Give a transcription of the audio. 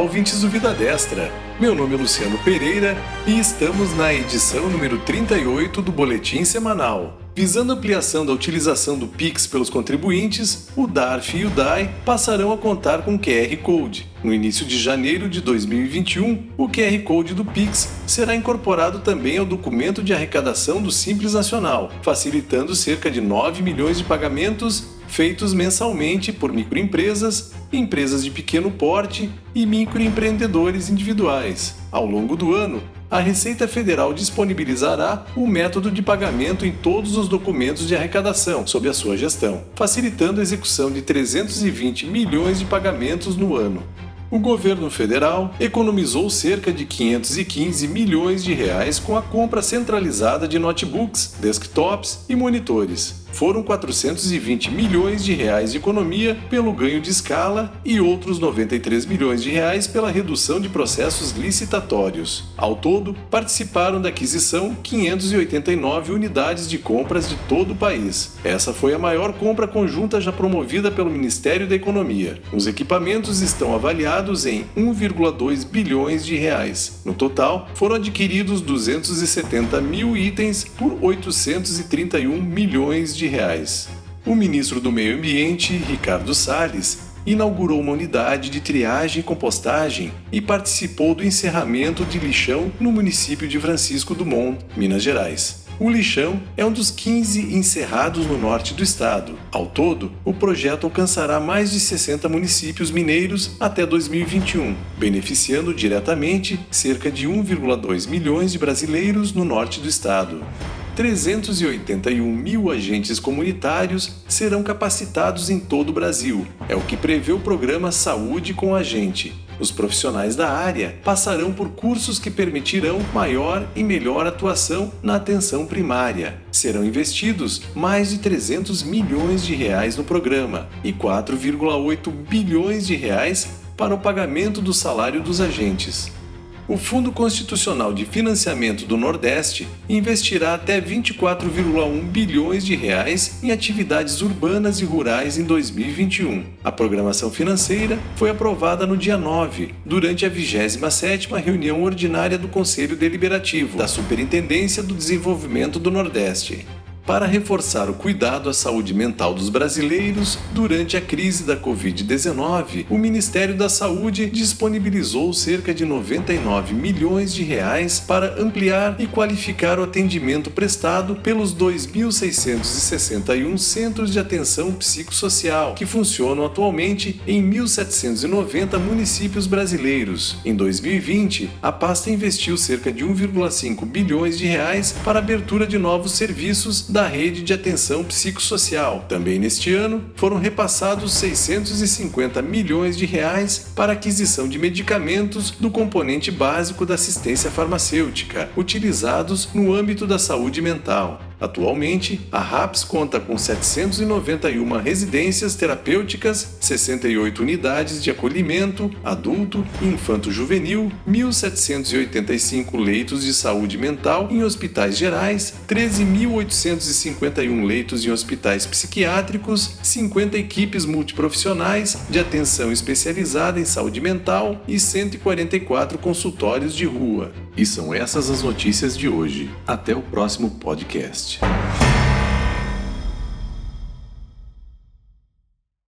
ouvintes do Vida Destra. Meu nome é Luciano Pereira e estamos na edição número 38 do Boletim Semanal. Visando a ampliação da utilização do Pix pelos contribuintes, o DARF e o DAI passarão a contar com QR Code. No início de janeiro de 2021, o QR Code do Pix será incorporado também ao documento de arrecadação do Simples Nacional, facilitando cerca de 9 milhões de pagamentos feitos mensalmente por microempresas, empresas de pequeno porte e microempreendedores individuais. Ao longo do ano, a Receita Federal disponibilizará o método de pagamento em todos os documentos de arrecadação sob a sua gestão, facilitando a execução de 320 milhões de pagamentos no ano o governo federal economizou cerca de 515 milhões de reais com a compra centralizada de notebooks, desktops e monitores foram 420 milhões de reais de economia pelo ganho de escala e outros 93 milhões de reais pela redução de processos licitatórios. Ao todo, participaram da aquisição 589 unidades de compras de todo o país. Essa foi a maior compra conjunta já promovida pelo Ministério da Economia. Os equipamentos estão avaliados em 1,2 bilhões de reais. No total, foram adquiridos 270 mil itens por 831 milhões de de reais. O ministro do Meio Ambiente, Ricardo Salles, inaugurou uma unidade de triagem e compostagem e participou do encerramento de lixão no município de Francisco Dumont, Minas Gerais. O lixão é um dos 15 encerrados no norte do estado. Ao todo, o projeto alcançará mais de 60 municípios mineiros até 2021, beneficiando diretamente cerca de 1,2 milhões de brasileiros no norte do estado. 381 mil agentes comunitários serão capacitados em todo o Brasil. É o que prevê o programa Saúde com Agente. Os profissionais da área passarão por cursos que permitirão maior e melhor atuação na atenção primária. Serão investidos mais de 300 milhões de reais no programa e 4,8 bilhões de reais para o pagamento do salário dos agentes o Fundo Constitucional de Financiamento do Nordeste investirá até 24,1 bilhões de reais em atividades urbanas e rurais em 2021. A programação financeira foi aprovada no dia 9, durante a 27ª reunião ordinária do Conselho Deliberativo da Superintendência do Desenvolvimento do Nordeste para reforçar o cuidado à saúde mental dos brasileiros durante a crise da Covid-19, o Ministério da Saúde disponibilizou cerca de 99 milhões de reais para ampliar e qualificar o atendimento prestado pelos 2.661 centros de atenção psicossocial que funcionam atualmente em 1.790 municípios brasileiros. Em 2020, a pasta investiu cerca de 1,5 bilhões de reais para a abertura de novos serviços da da rede de atenção psicossocial. Também neste ano foram repassados 650 milhões de reais para aquisição de medicamentos do componente básico da assistência farmacêutica, utilizados no âmbito da saúde mental. Atualmente, a RAPS conta com 791 residências terapêuticas, 68 unidades de acolhimento adulto e infanto-juvenil, 1.785 leitos de saúde mental em hospitais gerais, 13.851 leitos em hospitais psiquiátricos, 50 equipes multiprofissionais de atenção especializada em saúde mental e 144 consultórios de rua. E são essas as notícias de hoje. Até o próximo podcast.